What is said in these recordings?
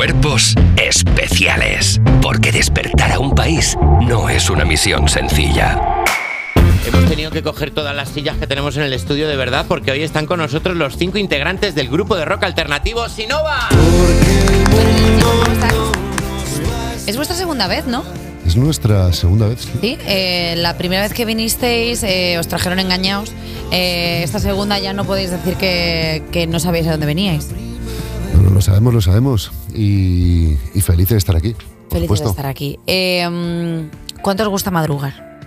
Cuerpos especiales. Porque despertar a un país no es una misión sencilla. Hemos tenido que coger todas las sillas que tenemos en el estudio de verdad porque hoy están con nosotros los cinco integrantes del grupo de rock alternativo Sinova. Es vuestra segunda vez, ¿no? Es nuestra segunda vez. sí. Sí. eh, la primera vez que vinisteis eh, os trajeron engañados. Eh, esta segunda ya no podéis decir que, que no sabéis a dónde veníais. Bueno, lo sabemos, lo sabemos. Y, y felices de estar aquí. Felices de estar aquí. Eh, mm, ¿Cuánto os gusta madrugar?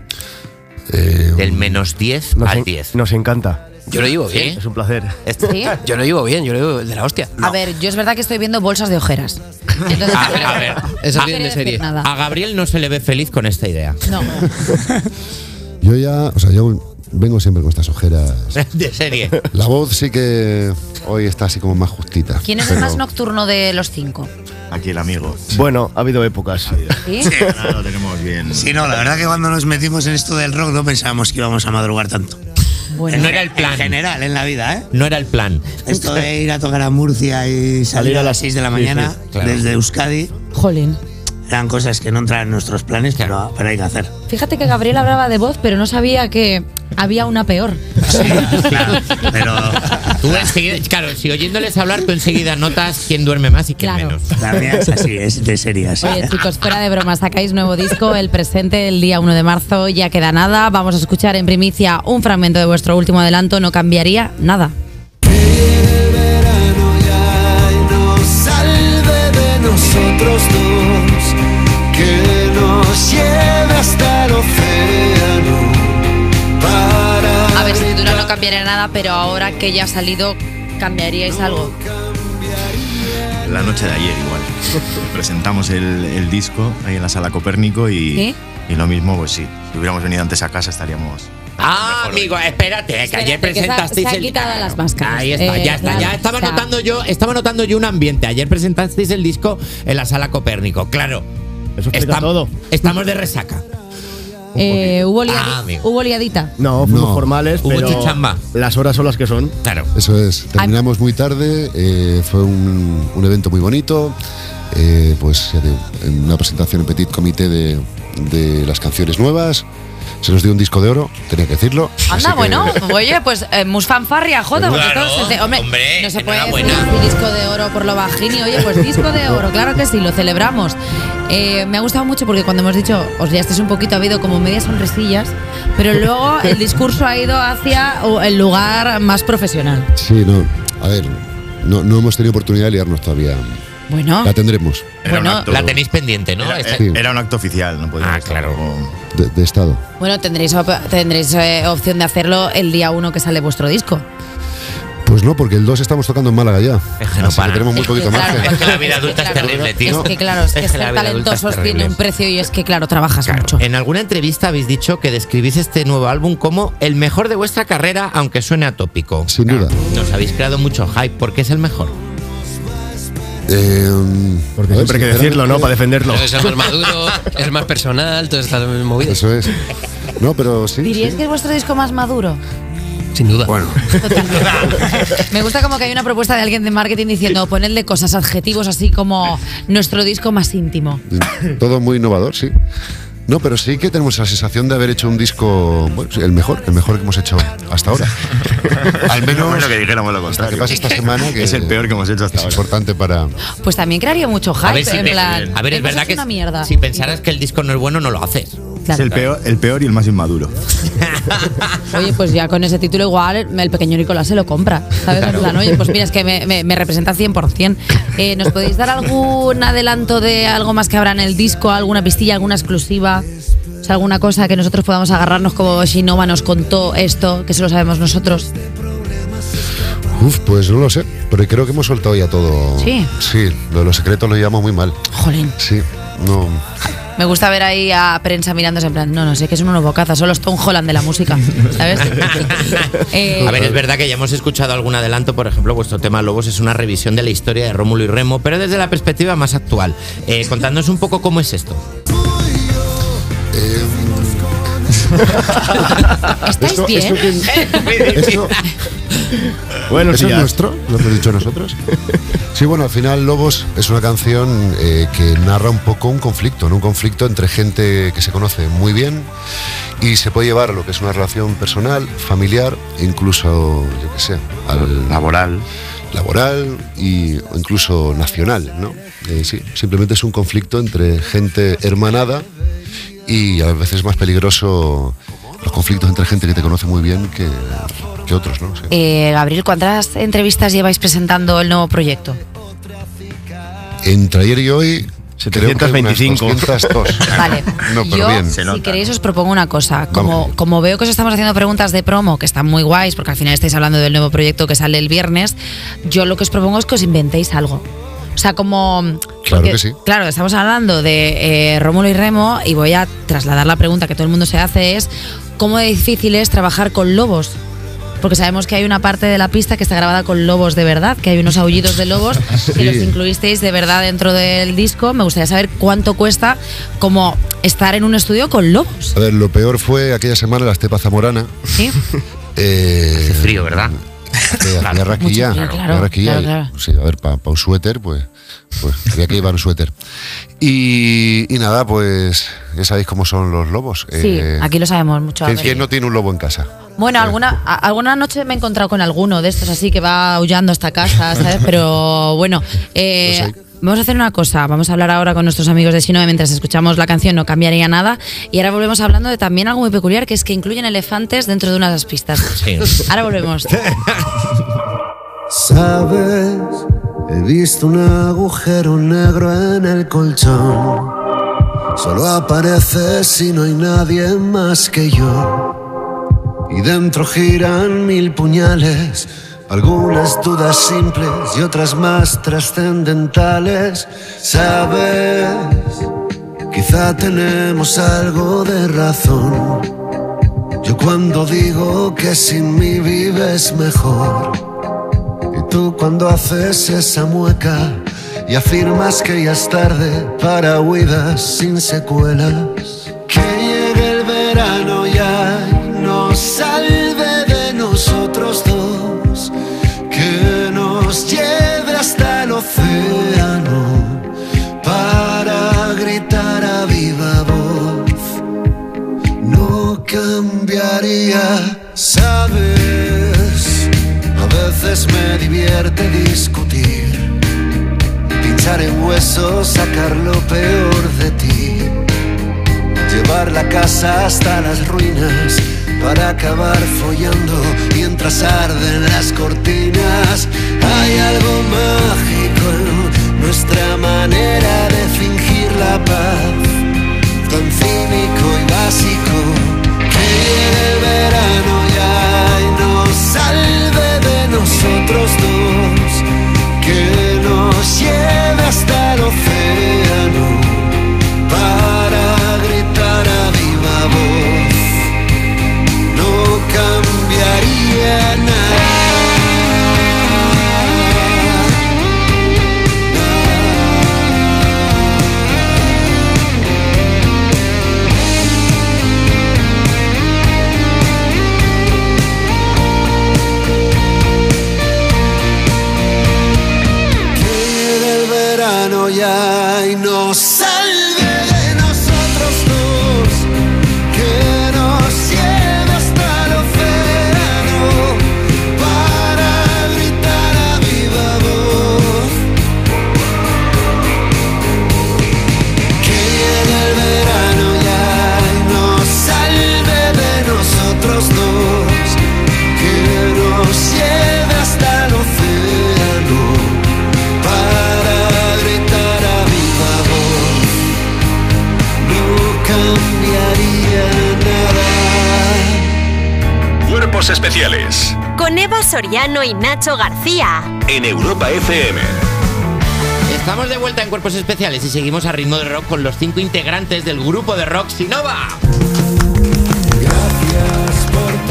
Eh, Del menos 10 Nos, al en- 10. nos encanta. Yo lo llevo bien. Es un placer. ¿Sí? Yo lo llevo bien, yo lo llevo de la hostia. A ver, yo es verdad que estoy viendo bolsas de ojeras. Entonces, A ver, a ver. Eso no de serie. nada. A Gabriel no se le ve feliz con esta idea. No. yo ya, o sea, yo vengo siempre con estas ojeras. De serie. La voz sí que hoy está así como más justita. ¿Quién es el pero- más nocturno de los cinco? Aquí el amigo. Bueno, ha habido épocas. ¿Sí? Ahora lo tenemos bien. Sí, no, la verdad que cuando nos metimos en esto del rock no pensábamos que íbamos a madrugar tanto. Bueno, No era el plan. En general, en la vida, ¿eh? No era el plan. Esto de ir a tocar a Murcia y salir a las 6 de la Sí, mañana sí, claro. desde Euskadi jolín. Eran cosas que no entran en nuestros planes, pero, pero hay que hacer. Fíjate que Gabriel hablaba de voz, pero no sabía que había una peor. Claro, pero Tú enseguida, claro, si oyéndoles hablar, tú enseguida notas quién duerme más y quién Claro. menos. la mía es así, es de serie así. Oye, chicos, fuera de broma, sacáis nuevo disco, el presente, el día 1 de marzo, ya queda nada. Vamos a escuchar en primicia un fragmento de vuestro último adelanto, no cambiaría nada. Cambiaría nada, pero ahora que ya ha salido, ¿cambiaríais algo? La noche de ayer igual. Presentamos el, el disco ahí en la sala Copérnico y, ¿Sí? y lo mismo, pues sí. Si hubiéramos venido antes a casa estaríamos... Ah, amigo, espérate, que ayer Espérate, que se ha- presentasteis se ha el. quitado las máscaras. Ahí está, Eh, ya está. claro, ya estaba sea- notando yo, estaba notando yo un ambiente. Ayer presentasteis el disco en la sala Copérnico. Claro. Eso explica todo. Estamos de resaca. Eh, ¿hubo, liadi- Ah, amigo. ¿Hubo liadita? No, fuimos No. formales, Hubo pero chichamba. las horas son las que son. Claro. Eso es. Terminamos muy tarde. eh, fue un, un evento muy bonito. eh, pues ya digo, en una presentación en Petit Comité de, de las canciones nuevas. Se nos dio un disco de oro, tenía que decirlo. Anda, que- bueno, oye, pues eh, mus fanfarria, joda, Claro, hombre, hombre, no se puede decir disco de oro por lo bajini, oye, pues disco de oro, claro que sí, lo celebramos. Eh, me ha gustado mucho porque cuando hemos dicho, os liasteis un poquito, ha habido como medias sonrisillas, pero luego el discurso ha ido hacia uh, el lugar más profesional. Sí, no. A ver, no, no hemos tenido oportunidad de liarnos todavía. Bueno, La tendremos Era Bueno, acto- La tenéis pendiente, ¿no? Era, Sí. era un acto oficial, no podíamos Ah, estar claro. como- de, de estado. bueno, tendréis, op- tendréis eh, opción de hacerlo el día uno que sale vuestro disco. Pues no, porque el 2 estamos tocando en Málaga ya. Es que no Así que para. tenemos muy Es que, poquito claro, margen. Es que la vida adulta es Claro, terrible, tío. Es que claro, es que, Es que ser talentosos tiene un precio y es que claro, trabajas Claro, mucho. En alguna entrevista habéis dicho que describís este nuevo álbum como el mejor de vuestra carrera, aunque suene atópico. Sin duda. Nos habéis creado mucho hype. ¿Por qué es el mejor? Eh, Porque siempre hay que decirlo, ¿no? Para defenderlo. Es más maduro, es más personal, todas estas movidas. Eso es. No, pero sí. ¿Diríais sí. que es vuestro disco más maduro? Sin duda. Bueno, Me gusta como que hay una propuesta de alguien de marketing diciendo ponedle cosas, adjetivos así como nuestro disco más íntimo. todo muy innovador, sí. No, pero sí que tenemos la sensación de haber hecho un disco, bueno, el mejor, el mejor que hemos hecho hasta ahora. Al menos Bueno, que dijéramos lo hasta que contrario. pase esta semana, que Es el peor que hemos hecho hasta es ahora. importante para... Pues también crearía mucho hype, A ver, si en plan, a ver, es "Hemos verdad que una mierda. si pensaras que el disco no es bueno, no lo haces. Claro. Es el peor, el peor y el más inmaduro. Oye, pues ya con ese título igual el pequeño Nicolás se lo compra, ¿sabes? En plan, oye, pues mira, es que me, me- me representa 100%. Eh, ¿Nos podéis dar algún adelanto de algo más que habrá en el disco? ¿Alguna pistilla, alguna exclusiva? O sea, alguna cosa que nosotros podamos agarrarnos como Shinova nos contó esto, que se lo sabemos nosotros. Uf, pues no lo sé, pero creo que hemos soltado ya todo. Sí. Sí, lo de los secretos lo llevamos muy mal. Jolín. Sí, no... Me gusta ver ahí a prensa mirándose en plan, no, no sé, que es uno bocaza, solo es Tom Holland de la música, ¿sabes? Eh, A ver, es verdad que ya hemos escuchado algún adelanto, por ejemplo, vuestro tema Lobos es una revisión de la historia de Rómulo y Remo, pero desde la perspectiva más actual. Eh, contadnos un poco cómo es esto. ¿Estáis esto, bien? esto que- esto- Bueno, ¿Eso sí, es ya. nuestro? ¿Lo hemos dicho nosotros? Sí, bueno, al final Lobos es una canción eh, que narra un poco un conflicto, ¿no? un conflicto entre gente que se conoce muy bien y se puede llevar a lo que es una relación personal, familiar, incluso, yo qué sé, al Laboral. laboral y, incluso nacional, ¿no? Eh, sí, simplemente es un conflicto entre gente hermanada y a veces es más peligroso los conflictos entre gente que te conoce muy bien que, que otros, ¿no? Sí. Eh, Gabriel, ¿cuántas entrevistas lleváis presentando el nuevo proyecto? Entre ayer y hoy. creo que unas 725. 202. Vale, No, pero yo, bien. si queréis, os propongo una cosa. Como, como veo que os estamos haciendo preguntas de promo, que están muy guays, porque al final estáis hablando del nuevo proyecto que sale el viernes, yo lo que os propongo es que os inventéis algo. O sea, como... Claro que sí. Claro, estamos hablando de eh, Rómulo y Remo y voy a trasladar la pregunta que todo el mundo se hace es ¿cómo de difícil es trabajar con lobos? Porque sabemos que hay una parte de la pista que está grabada con lobos de verdad, que hay unos aullidos de lobos que Sí. los incluisteis de verdad dentro del disco. Me gustaría saber cuánto cuesta como estar en un estudio con lobos. A ver, lo peor fue aquella semana la estepa zamorana. ¿Sí? Eh, Hace frío, ¿verdad? eh, claro, hacía raquilla claro, y- claro. Sí, a ver, para un suéter, pues, pues había que llevar un suéter. Y, y nada, pues ya sabéis cómo son los lobos. Sí, Eh, aquí lo sabemos mucho. ¿quién, quién no tiene un lobo en casa? Bueno, alguna, a- alguna noche me he encontrado con alguno de estos así que va aullando hasta casa, ¿sabes? Pero bueno, eh, vamos a hacer una cosa. Vamos a hablar ahora con nuestros amigos de Sinoe mientras escuchamos la canción No cambiaría nada. Y ahora volvemos hablando de también algo muy peculiar, que es que incluyen elefantes dentro de una de las pistas. Sí. Ahora volvemos. Sabes, he visto un agujero negro en el colchón. Solo aparece si no hay nadie más que yo. Y dentro giran mil puñales, algunas dudas simples y otras más trascendentales. Sabes, quizá tenemos algo de razón. Yo cuando digo que sin mí vives mejor. Tú cuando haces esa mueca y afirmas que ya es tarde para huidas sin secuelas. Que llegue el verano ya y nos salve de nosotros dos. Que nos lleve hasta el océano para gritar a viva voz no cambiaría, me divierte discutir, pinchar en huesos, sacar lo peor de ti, llevar la casa hasta las ruinas para acabar follando mientras arden las cortinas. Hay algo mágico en nuestra manera de fingir la paz. Tan cínico y básico que llegue el verano nosotros dos que nos lleve hasta el océano Soriano y Nacho García. en Europa FM. Estamos de vuelta en Cuerpos Especiales y seguimos a ritmo de rock con los cinco integrantes del grupo de rock Sinova.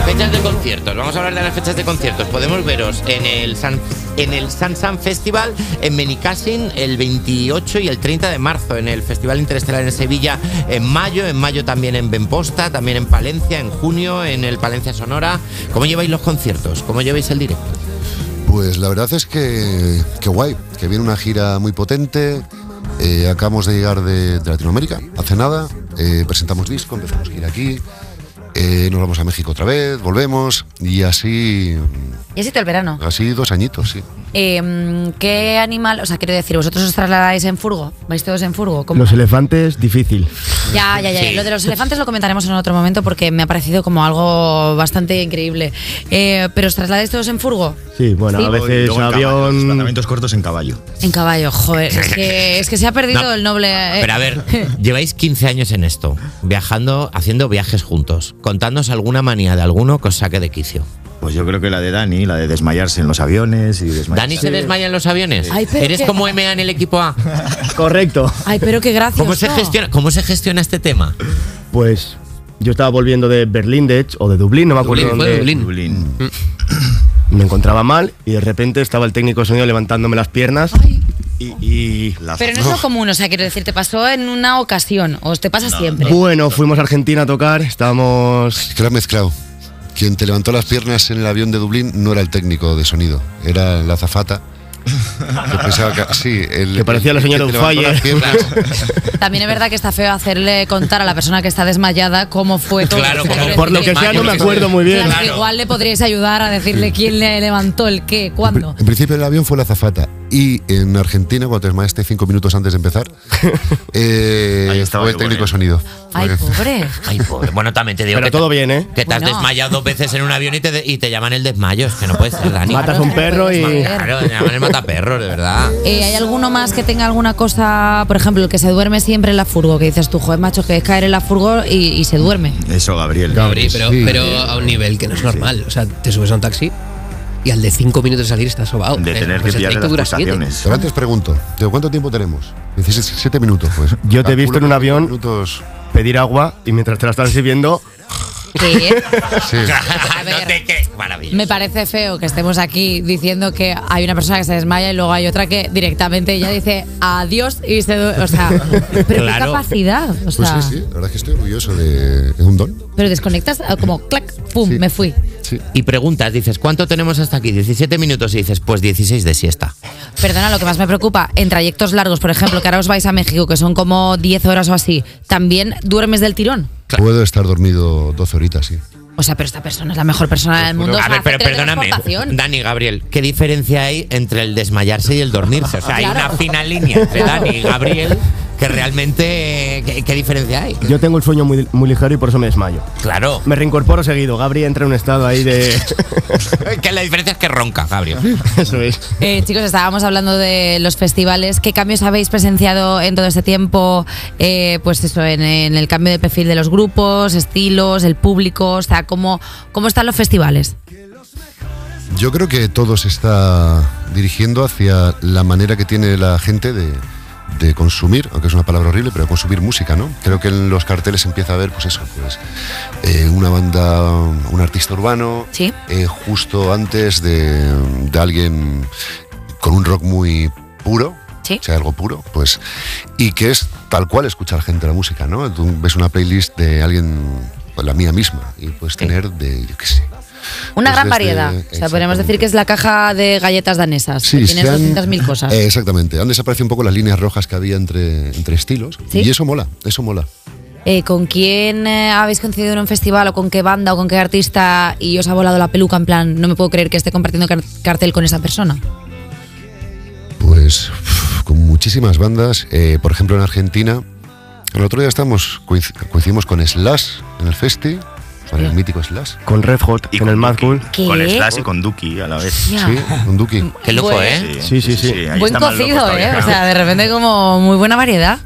Fechas de conciertos. Vamos a hablar de las fechas de conciertos. Podemos veros en el San, en el San San Festival en Benicassin el 28 y el 30 de marzo. En el Festival Interestelar en Sevilla en mayo. En mayo también en Benposta, también en Palencia en junio, en el Palencia Sonora. ¿Cómo lleváis los conciertos? ¿Cómo lleváis el directo? Pues la verdad es que, que guay, que viene una gira muy potente. Eh, acabamos de llegar de, Latinoamérica, hace nada. Eh, presentamos disco, empezamos gira aquí. Eh, nos vamos a México otra vez, volvemos. Y así, Y así todo el verano. así dos añitos, sí. Eh, ¿Qué animal, o sea, quiero decir, vosotros os trasladáis en furgo? ¿Vais todos en furgo? ¿Cómo? Los elefantes, difícil. Ya, ya, ya. Sí. Lo de los elefantes lo comentaremos en otro momento porque me ha parecido como algo bastante increíble. Eh, ¿Pero os trasladáis todos en furgo? Sí, bueno, Sí. a veces luego en avión. desplazamientos cortos en caballo. En caballo, joder. Es que, es que se ha perdido No, el noble. eh, Pero a ver, lleváis 15 años en esto, viajando, haciendo viajes juntos. Contadnos alguna manía de alguno que os saque de quicio. Pues yo creo que la de Dani, la de desmayarse en los aviones y desmayarse. ¿Dani se desmaya en los aviones? Ay, pero ¿Eres qué- como MA en el equipo A? Correcto. Ay, pero qué gracioso. ¿Cómo se gestiona, cómo se gestiona este tema? Pues yo estaba volviendo de Berlín, de hecho, o de Dublín, no me acuerdo Dublín, fue dónde. Dublín. Dublín. Me encontraba mal y de repente estaba el técnico de sonido levantándome las piernas y, y- La- Pero no es lo común, o sea, quiero decir, te pasó en una ocasión, o te pasa siempre. Bueno, fuimos a Argentina a tocar, estábamos... Es que lo has mezclado. Quien te levantó las piernas en el avión de Dublín no era el técnico de sonido, era la azafata. Que pensaba que, sí, el, Que parecía la señora las piernas. También es verdad que está feo hacerle contar a la persona que está desmayada cómo fue todo. Claro, como- Por lo que sea no me acuerdo muy bien. Claro, Igual le podríais ayudar a decirle quién le levantó el qué, cuándo. En principio el avión fue la azafata. Y en Argentina, cuando te desmayaste cinco minutos antes de empezar, eh, Ahí estaba fue el yo técnico sonido. Ay, Fue- pobre. Ay, pobre. Bueno, también te digo Pero que, todo te, bien, ¿eh? que te has Bueno. desmayado dos veces en un avión y te, de- y te llaman el desmayo. Es que no puede ser, Dani. Matas a un perro y... Claro, te llaman el mataperro, de verdad. Eh, ¿Hay alguno más que tenga alguna cosa, por ejemplo, el que se duerme siempre en la furgo? Que dices tú, joder, macho, que es caer en la furgo y, y se duerme. Eso, Gabriel. Gabri, pero, Sí. pero a un nivel que no es normal. O sea, te subes a un taxi y al de cinco minutos de salir estás sobado. De tener pues que pillarle las dura siete. pulsaciones. Pero antes pregunto, digo, ¿cuánto tiempo tenemos? 17 minutos, pues. Yo te he visto en un avión. Minutos, Pedir agua y mientras te la están sirviendo... ¿Qué? sí. A ver. No te que- Maravilloso. Me parece feo que estemos aquí diciendo que hay una persona que se desmaya y luego hay otra que directamente ella dice adiós y se duerme. O sea, pero qué capacidad. O Pues sí, sí, la verdad es que estoy orgulloso de. Es un don. pero desconectas como clac, pum, Sí. me fui. Sí. Y preguntas, dices, ¿cuánto tenemos hasta aquí? 17 minutos y dices, pues 16 de siesta. Perdona, lo que más me preocupa, en trayectos largos, por ejemplo, que ahora os vais a México, que son como 10 horas o así, ¿también duermes del tirón? Puedo estar dormido 12 horitas, sí. O sea, pero esta persona es la mejor persona del mundo. A ver, pero perdóname. Dani, Gabriel, ¿qué diferencia hay entre el desmayarse y el dormirse? O sea, hay una fina línea entre Dani y Gabriel que realmente, ¿qué, qué diferencia hay? Yo tengo el sueño muy, muy ligero y por eso me desmayo. Claro, Me reincorporo seguido. Gabri entra en un estado ahí de... que la diferencia es que ronca, Gabriel. eso es. Eh, chicos, estábamos hablando de los festivales. ¿Qué cambios habéis presenciado en todo este tiempo? Eh, pues eso, en, en el cambio de perfil de los grupos, estilos, el público. O sea, ¿cómo, cómo están los festivales? Yo creo que todo se está dirigiendo hacia la manera que tiene la gente de, de consumir, aunque es una palabra horrible, pero consumir música, ¿no? Creo que en los carteles empieza a ver, pues eso, pues eh, una banda, un artista urbano, Sí. eh, justo antes de, de alguien con un rock muy puro, Sí. o sea, algo puro, pues, y que es tal cual escucha la gente la música, ¿no? Tú ves una playlist de alguien, pues la mía misma, y puedes tener de, yo qué sé. Una pues gran desde- variedad. O sea, podríamos decir que es la caja de galletas danesas. que Sí, tienes se han- 200.000 cosas. Eh, exactamente. Han desaparecido un poco las líneas rojas que había entre, entre estilos. Sí. Y eso mola, eso mola. Eh, ¿Con quién eh, habéis coincidido en un festival o con qué banda o con qué artista y os ha volado la peluca en plan, no me puedo creer que esté compartiendo car- cartel con esa persona? Pues uf, con muchísimas bandas. Por ejemplo, en Argentina, el otro día estamos, coinc- coincidimos con Slash en el Festi, con el mítico Slash. Con Red Hot Y en el Mad. Cool. Con Slash y con Duki a la vez. Ya. Sí, un Duki. Qué loco. ¿eh? Sí, sí, sí. Buen cocido, todavía. ¿eh? O sea, de repente como muy buena variedad.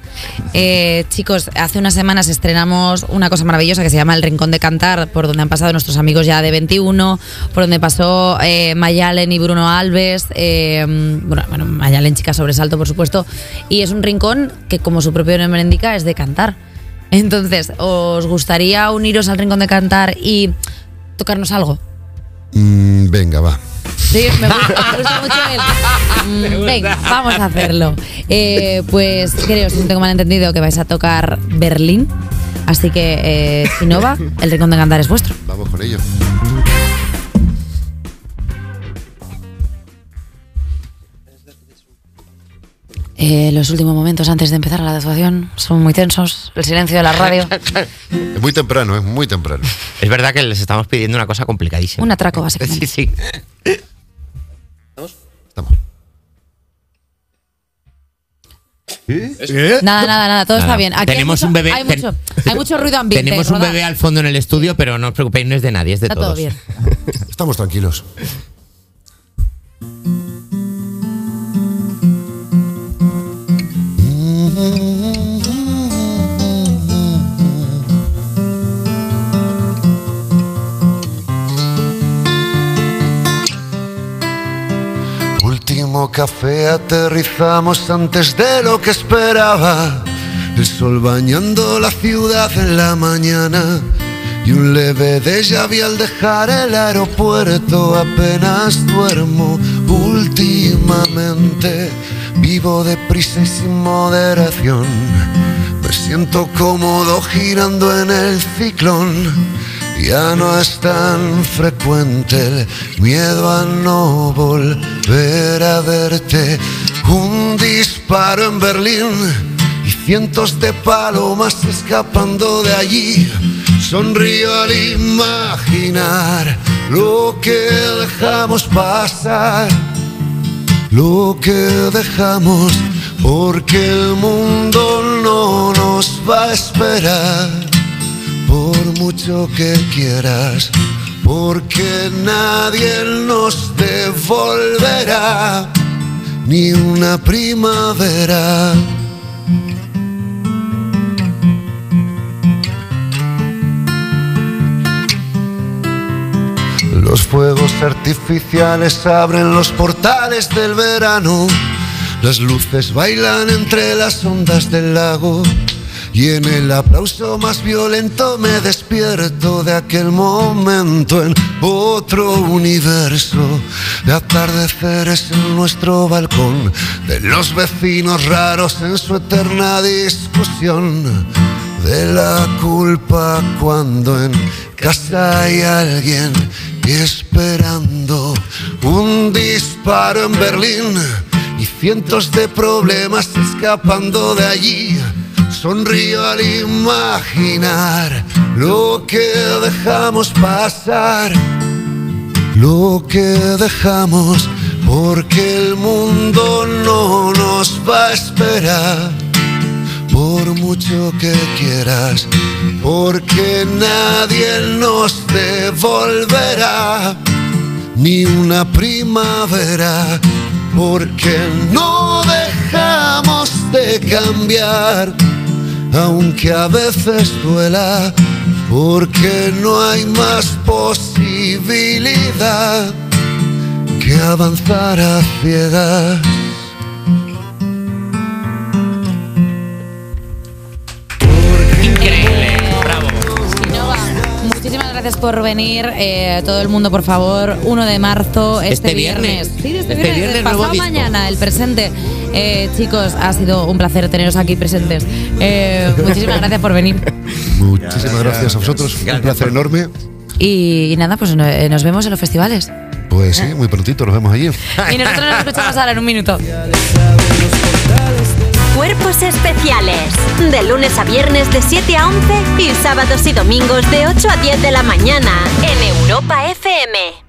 Eh, chicos, hace unas semanas estrenamos una cosa maravillosa que se llama El Rincón de Cantar, por donde han pasado nuestros amigos ya de 21, por donde pasó eh, Mayalen y Bruno Alves, eh, bueno, bueno, Mayalen chica sobresalto, por supuesto, y es un rincón que, como su propio nombre indica, es de cantar. Entonces, ¿os gustaría uniros al Rincón de Cantar y tocarnos algo? Mm, venga, va. Sí, me gusta, me gusta mucho el. Mm, Venga, vamos a hacerlo. Eh, pues creo, si no tengo mal entendido, que vais a tocar Berlín. Así que, eh, si no va, el rincón de cantar es vuestro. Vamos con ello. Eh, los últimos momentos antes de empezar la actuación son muy tensos. El silencio de la radio. Es muy temprano, es muy temprano. Es verdad que les estamos pidiendo una cosa complicadísima. Un atraco, básicamente. Sí, sí. Nada, nada, nada, todo está bien. Aquí Tenemos hay mucho, un bebé- Hay ten- mucho, hay mucho ruido ambiente. Tenemos un bebé al fondo en el estudio, pero no os preocupéis, no es de nadie, es de Está todo todos. bien. Estamos tranquilos. Aterrizamos antes de lo que esperaba. El sol bañando la ciudad en la mañana. Y un leve déjà vu al dejar el aeropuerto. Apenas duermo últimamente. Vivo deprisa y sin moderación. Me siento cómodo girando en el ciclón. Ya no es tan frecuente el miedo a no volver a verte. Un disparo en Berlín y cientos de palomas escapando de allí. Sonrío al imaginar lo que dejamos pasar, lo que dejamos, porque el mundo no nos va a esperar por mucho que quieras, porque nadie nos devolverá ni una primavera. Los fuegos artificiales abren los portales del verano. Las luces bailan entre las ondas del lago. Y en el aplauso más violento me despierto de aquel momento en otro universo. De atardeceres en nuestro balcón, de los vecinos raros en su eterna discusión. De la culpa cuando en casa hay alguien esperando un disparo en Berlín y cientos de problemas escapando de allí. Sonrío al imaginar lo que dejamos pasar, lo que dejamos, porque el mundo no nos va a esperar. Por mucho que quieras, porque nadie nos devolverá ni una primavera, porque no dejamos de cambiar, aunque a veces duela, porque no hay más posibilidad que avanzar a ciegas. Increíble, bravo. Innova, Muchísimas gracias por venir. eh, todo el mundo, por favor, 1 de marzo, este, Este viernes. Sí, este, Este viernes, viernes, nuevo mañana, el presente. Eh, chicos, ha sido un placer teneros aquí presentes. Eh, muchísimas gracias por venir. Muchísimas gracias a vosotros. Un placer enorme. Y, y nada, pues eh, nos vemos en los festivales. Pues sí, muy prontito nos vemos allí. Y nosotros nos escuchamos ahora en un minuto. Cuerpos especiales. De lunes a viernes de 7 a 11 y sábados y domingos de 8 a 10 de la mañana en Europa FM.